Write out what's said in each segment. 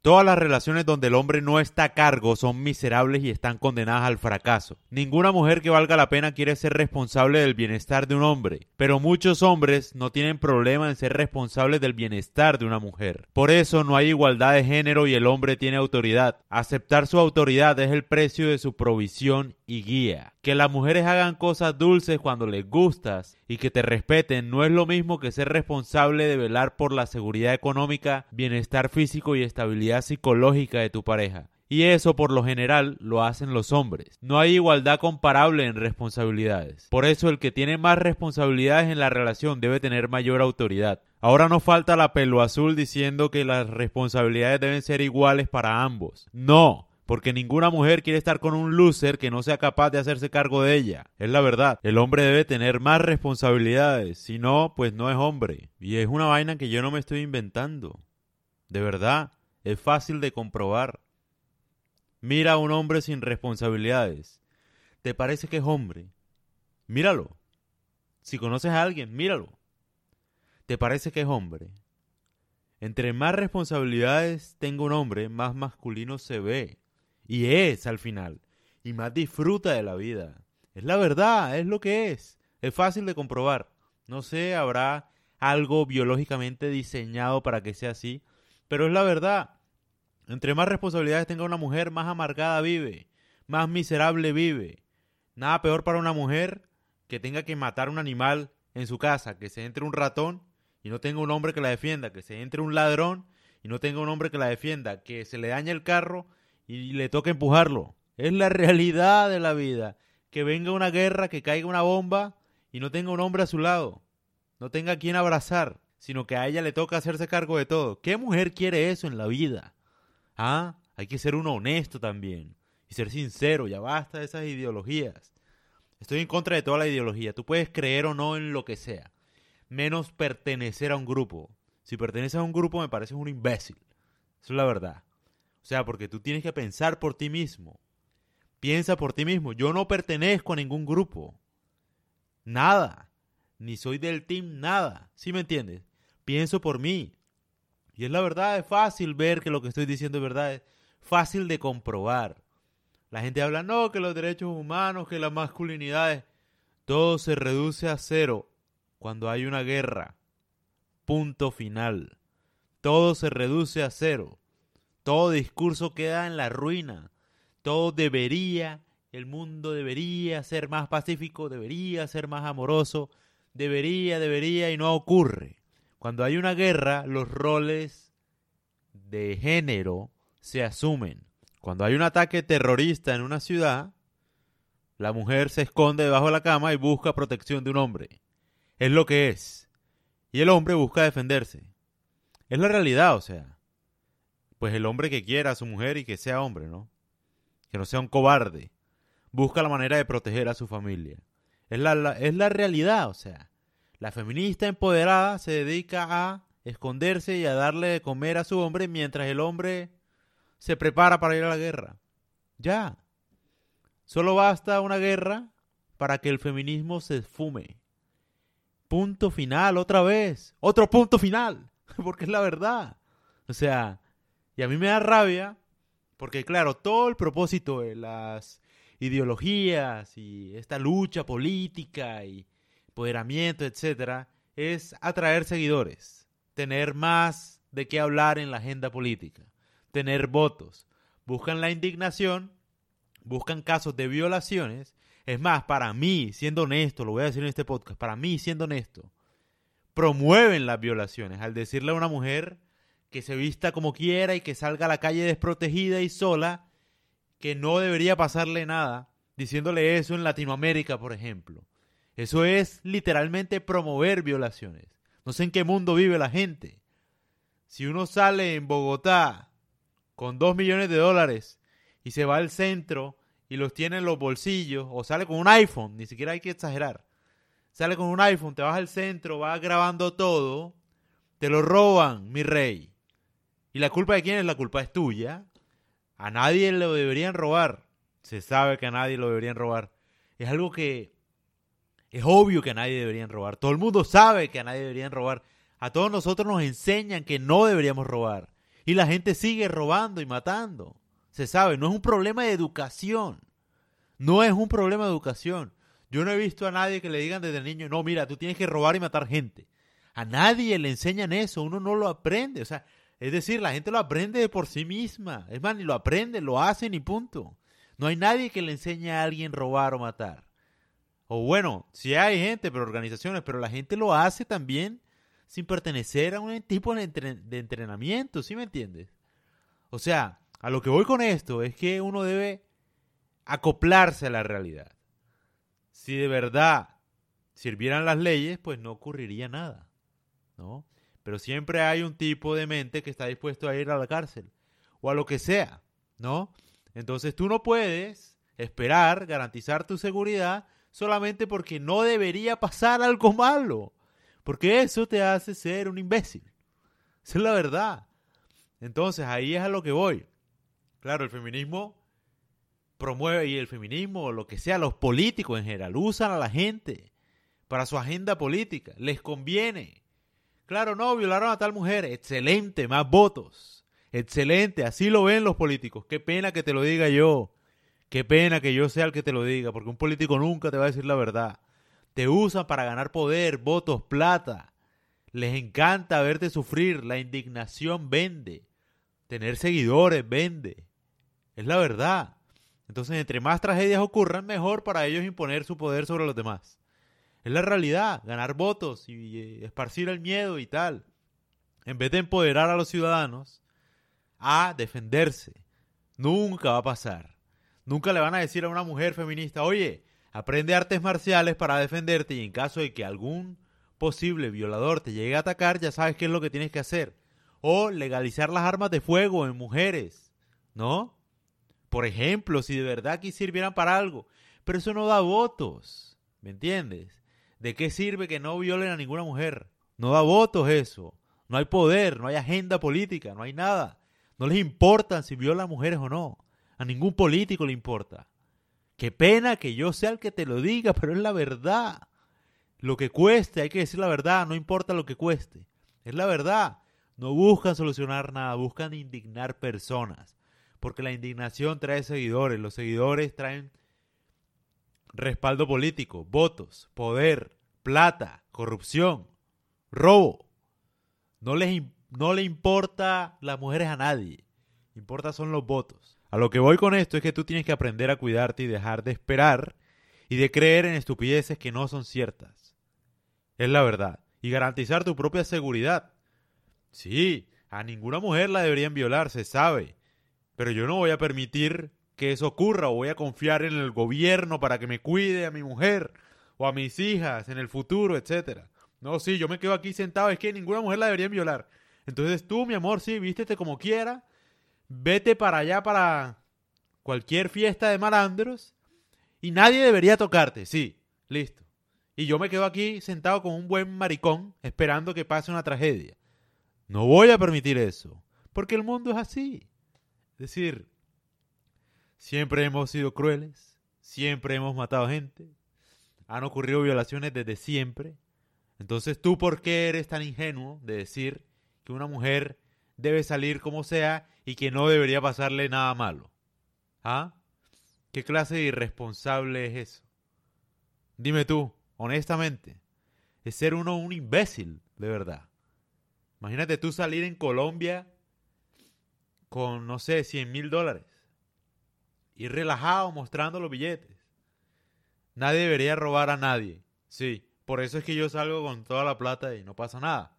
Todas las relaciones donde el hombre no está a cargo son miserables y están condenadas al fracaso. Ninguna mujer que valga la pena quiere ser responsable del bienestar de un hombre, pero muchos hombres no tienen problema en ser responsables del bienestar de una mujer. Por eso no hay igualdad de género y el hombre tiene autoridad. Aceptar su autoridad es el precio de su provisión y guía. Que las mujeres hagan cosas dulces cuando les gustas y que te respeten no es lo mismo que ser responsable de velar por la seguridad económica, bienestar físico y estabilidad psicológica de tu pareja. Y eso por lo general lo hacen los hombres. No hay igualdad comparable en responsabilidades. Por eso el que tiene más responsabilidades en la relación debe tener mayor autoridad. Ahora no falta la pelo azul diciendo que las responsabilidades deben ser iguales para ambos. No, porque ninguna mujer quiere estar con un loser que no sea capaz de hacerse cargo de ella. Es la verdad. El hombre debe tener más responsabilidades. Si no, pues no es hombre. Y es una vaina que yo no me estoy inventando. De verdad, es fácil de comprobar. Mira a un hombre sin responsabilidades. ¿Te parece que es hombre? Míralo. Si conoces a alguien, míralo. ¿Te parece que es hombre? Entre más responsabilidades tenga un hombre, más masculino se ve. Y es al final. Y más disfruta de la vida. Es la verdad, es lo que es. Es fácil de comprobar. No sé, habrá algo biológicamente diseñado para que sea así. Pero es la verdad. Entre más responsabilidades tenga una mujer, más amargada vive. Más miserable vive. Nada peor para una mujer que tenga que matar un animal en su casa, que se entre un ratón y no tenga un hombre que la defienda, que se entre un ladrón y no tenga un hombre que la defienda, que se le dañe el carro y le toca empujarlo. Es la realidad de la vida. Que venga una guerra, que caiga una bomba y no tenga un hombre a su lado. No tenga a quien abrazar, sino que a ella le toca hacerse cargo de todo. ¿Qué mujer quiere eso en la vida? Ah, hay que ser uno honesto también. Y ser sincero, ya basta de esas ideologías. Estoy en contra de toda la ideología. Tú puedes creer o no en lo que sea. Menos pertenecer a un grupo. Si perteneces a un grupo me pareces un imbécil. Eso es la verdad. Sea, porque tú tienes que pensar por ti mismo. Piensa por ti mismo. Yo no pertenezco a ningún grupo. Nada. Ni soy del team, nada. ¿Sí me entiendes? Pienso por mí. Y es la verdad, es fácil ver que lo que estoy diciendo es verdad. Es fácil de comprobar. La gente habla, no, que los derechos humanos, que las masculinidades. Todo se reduce a cero cuando hay una guerra. Punto final. Todo se reduce a cero. Todo discurso queda en la ruina. Todo debería, el mundo debería ser más pacífico, debería ser más amoroso, debería, debería y no ocurre. Cuando hay una guerra, los roles de género se asumen. Cuando hay un ataque terrorista en una ciudad, la mujer se esconde debajo de la cama y busca protección de un hombre. Es lo que es. Y el hombre busca defenderse. Es la realidad, o sea pues el hombre que quiera a su mujer y que sea hombre, ¿no? Que no sea un cobarde. Busca la manera de proteger a su familia. Es la, es la realidad, o sea. La feminista empoderada se dedica a esconderse y a darle de comer a su hombre mientras el hombre se prepara para ir a la guerra. Ya. Solo basta una guerra para que el feminismo se esfume. Punto final, otra vez. Otro punto final. Porque es la verdad. O sea, y a mí me da rabia porque, claro, todo el propósito de las ideologías y esta lucha política y empoderamiento, etcétera, es atraer seguidores, tener más de qué hablar en la agenda política, tener votos. Buscan la indignación, buscan casos de violaciones. Es más, para mí, siendo honesto, lo voy a decir en este podcast, para mí, siendo honesto, promueven las violaciones al decirle a una mujer que se vista como quiera y que salga a la calle desprotegida y sola, que no debería pasarle nada, diciéndole eso en Latinoamérica, por ejemplo. Eso es literalmente promover violaciones. No sé en qué mundo vive la gente. Si uno sale en Bogotá con dos millones de dólares y se va al centro y los tiene en los bolsillos, o sale con un iPhone, ni siquiera hay que exagerar. Sale con un iPhone, te vas al centro, vas grabando todo, te lo roban, mi rey. ¿Y la culpa de quién es? La culpa es tuya. A nadie lo deberían robar. Se sabe que a nadie lo deberían robar. Es algo que es obvio que a nadie deberían robar. Todo el mundo sabe que a nadie deberían robar. A todos nosotros nos enseñan que no deberíamos robar. Y la gente sigue robando y matando. Se sabe, no es un problema de educación. No es un problema de educación. Yo no he visto a nadie que le digan desde niño, no, mira, tú tienes que robar y matar gente. A nadie le enseñan eso, uno no lo aprende. O sea, es decir, la gente lo aprende por sí misma. Es más, ni lo aprende, lo hacen y punto. No hay nadie que le enseñe a alguien robar o matar. O bueno, sí hay gente, pero organizaciones, pero la gente lo hace también sin pertenecer a un tipo de, entrenamiento, ¿sí me entiendes? O sea, a lo que voy con esto es que uno debe acoplarse a la realidad. Si de verdad sirvieran las leyes, pues no ocurriría nada, ¿no? Pero siempre hay un tipo de mente que está dispuesto a ir a la cárcel o a lo que sea, ¿no? Entonces tú no puedes esperar garantizar tu seguridad solamente porque no debería pasar algo malo. Porque eso te hace ser un imbécil. Esa es la verdad. Entonces ahí es a lo que voy. Claro, el feminismo promueve y el feminismo, lo que sea, los políticos en general, usan a la gente para su agenda política. Les conviene. Claro, no, violaron a tal mujer. Excelente, más votos. Excelente, así lo ven los políticos. Qué pena que te lo diga yo. Qué pena que yo sea el que te lo diga, porque un político nunca te va a decir la verdad. Te usan para ganar poder, votos, plata. Les encanta verte sufrir. La indignación vende. Tener seguidores vende. Es la verdad. Entonces, entre más tragedias ocurran, mejor para ellos imponer su poder sobre los demás. Es la realidad, ganar votos y eh, esparcir el miedo y tal. En vez de empoderar a los ciudadanos a defenderse. Nunca va a pasar. Nunca le van a decir a una mujer feminista, oye, aprende artes marciales para defenderte y en caso de que algún posible violador te llegue a atacar, ya sabes qué es lo que tienes que hacer. O legalizar las armas de fuego en mujeres, ¿no? Por ejemplo, si de verdad aquí sirvieran para algo. Pero eso no da votos, ¿me entiendes? ¿De qué sirve que no violen a ninguna mujer? No da votos eso. No hay poder, no hay agenda política, no hay nada. No les importa si violan mujeres o no. A ningún político le importa. Qué pena que yo sea el que te lo diga, pero es la verdad. Lo que cueste, hay que decir la verdad, no importa lo que cueste. Es la verdad. No buscan solucionar nada, buscan indignar personas. Porque la indignación trae seguidores, los seguidores traen respaldo político, votos, poder, plata, corrupción, robo. No les no le importa las mujeres a nadie. Importa son los votos. A lo que voy con esto es que tú tienes que aprender a cuidarte y dejar de esperar y de creer en estupideces que no son ciertas. Es la verdad. Y garantizar tu propia seguridad. Sí, a ninguna mujer la deberían violar, se sabe. Pero yo no voy a permitir que eso ocurra o voy a confiar en el gobierno para que me cuide a mi mujer o a mis hijas en el futuro, etcétera. No, sí, yo me quedo aquí sentado, es que ninguna mujer la deberían violar. Entonces tú, mi amor, sí, vístete como quiera, vete para allá para cualquier fiesta de malandros y nadie debería tocarte, sí, listo. Y yo me quedo aquí sentado con un buen maricón esperando que pase una tragedia. No voy a permitir eso, porque el mundo es así. Es decir, siempre hemos sido crueles, siempre hemos matado gente, han ocurrido violaciones desde siempre. Entonces, ¿tú por qué eres tan ingenuo de decir que una mujer debe salir como sea y que no debería pasarle nada malo. ¿Ah? ¿Qué clase de irresponsable es eso? Dime tú, honestamente, es ser uno un imbécil, de verdad. Imagínate tú salir en Colombia con, no sé, 100 mil dólares. Ir relajado mostrando los billetes. Nadie debería robar a nadie. Sí, por eso es que yo salgo con toda la plata y no pasa nada.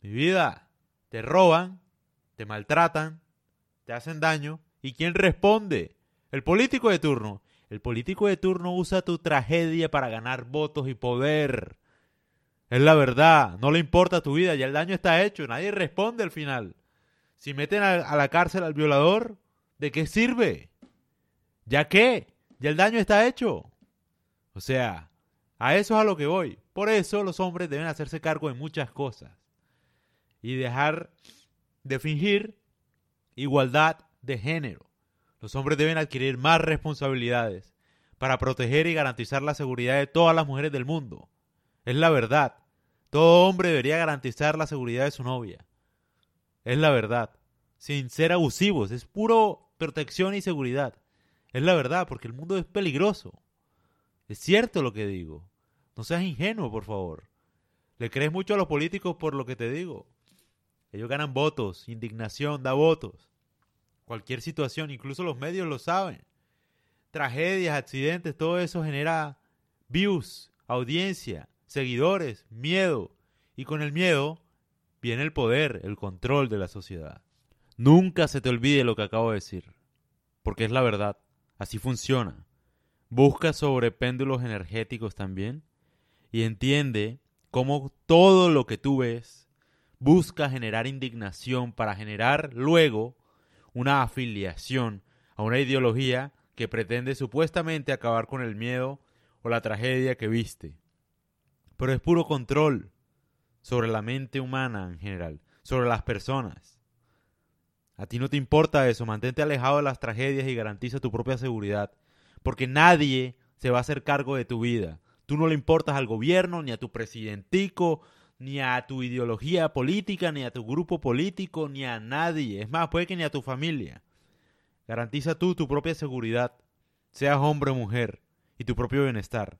Mi vida, te roban, te maltratan, te hacen daño. ¿Y quién responde? El político de turno. El político de turno usa tu tragedia para ganar votos y poder. Es la verdad, no le importa tu vida, ya el daño está hecho, nadie responde al final. Si meten a la cárcel al violador, ¿de qué sirve? ¿Ya qué? Ya el daño está hecho. O sea, a eso es a lo que voy. Por eso los hombres deben hacerse cargo de muchas cosas y dejar de fingir igualdad de género. Los hombres deben adquirir más responsabilidades para proteger y garantizar la seguridad de todas las mujeres del mundo. Es la verdad. Todo hombre debería garantizar la seguridad de su novia. Es la verdad. sin ser abusivos. Es puro protección y seguridad. Es la verdad, porque el mundo es peligroso. Es cierto lo que digo. No seas ingenuo, por favor. Le crees mucho a los políticos por lo que te digo. Ellos ganan votos, indignación, da votos. Cualquier situación, incluso los medios lo saben. Tragedias, accidentes, todo eso genera views, audiencia, seguidores, miedo. Y con el miedo viene el poder, el control de la sociedad. Nunca se te olvide lo que acabo de decir, porque es la verdad. Así funciona. Busca sobre péndulos energéticos también y entiende cómo todo lo que tú ves busca generar indignación para generar luego una afiliación a una ideología que pretende supuestamente acabar con el miedo o la tragedia que viste. Pero es puro control sobre la mente humana en general, sobre las personas. A ti no te importa eso, mantente alejado de las tragedias y garantiza tu propia seguridad, porque nadie se va a hacer cargo de tu vida. Tú no le importas al gobierno, ni a tu presidentico, ni a tu ideología política, ni a tu grupo político, ni a nadie. Es más, puede que ni a tu familia. Garantiza tú tu propia seguridad, seas hombre o mujer, y tu propio bienestar.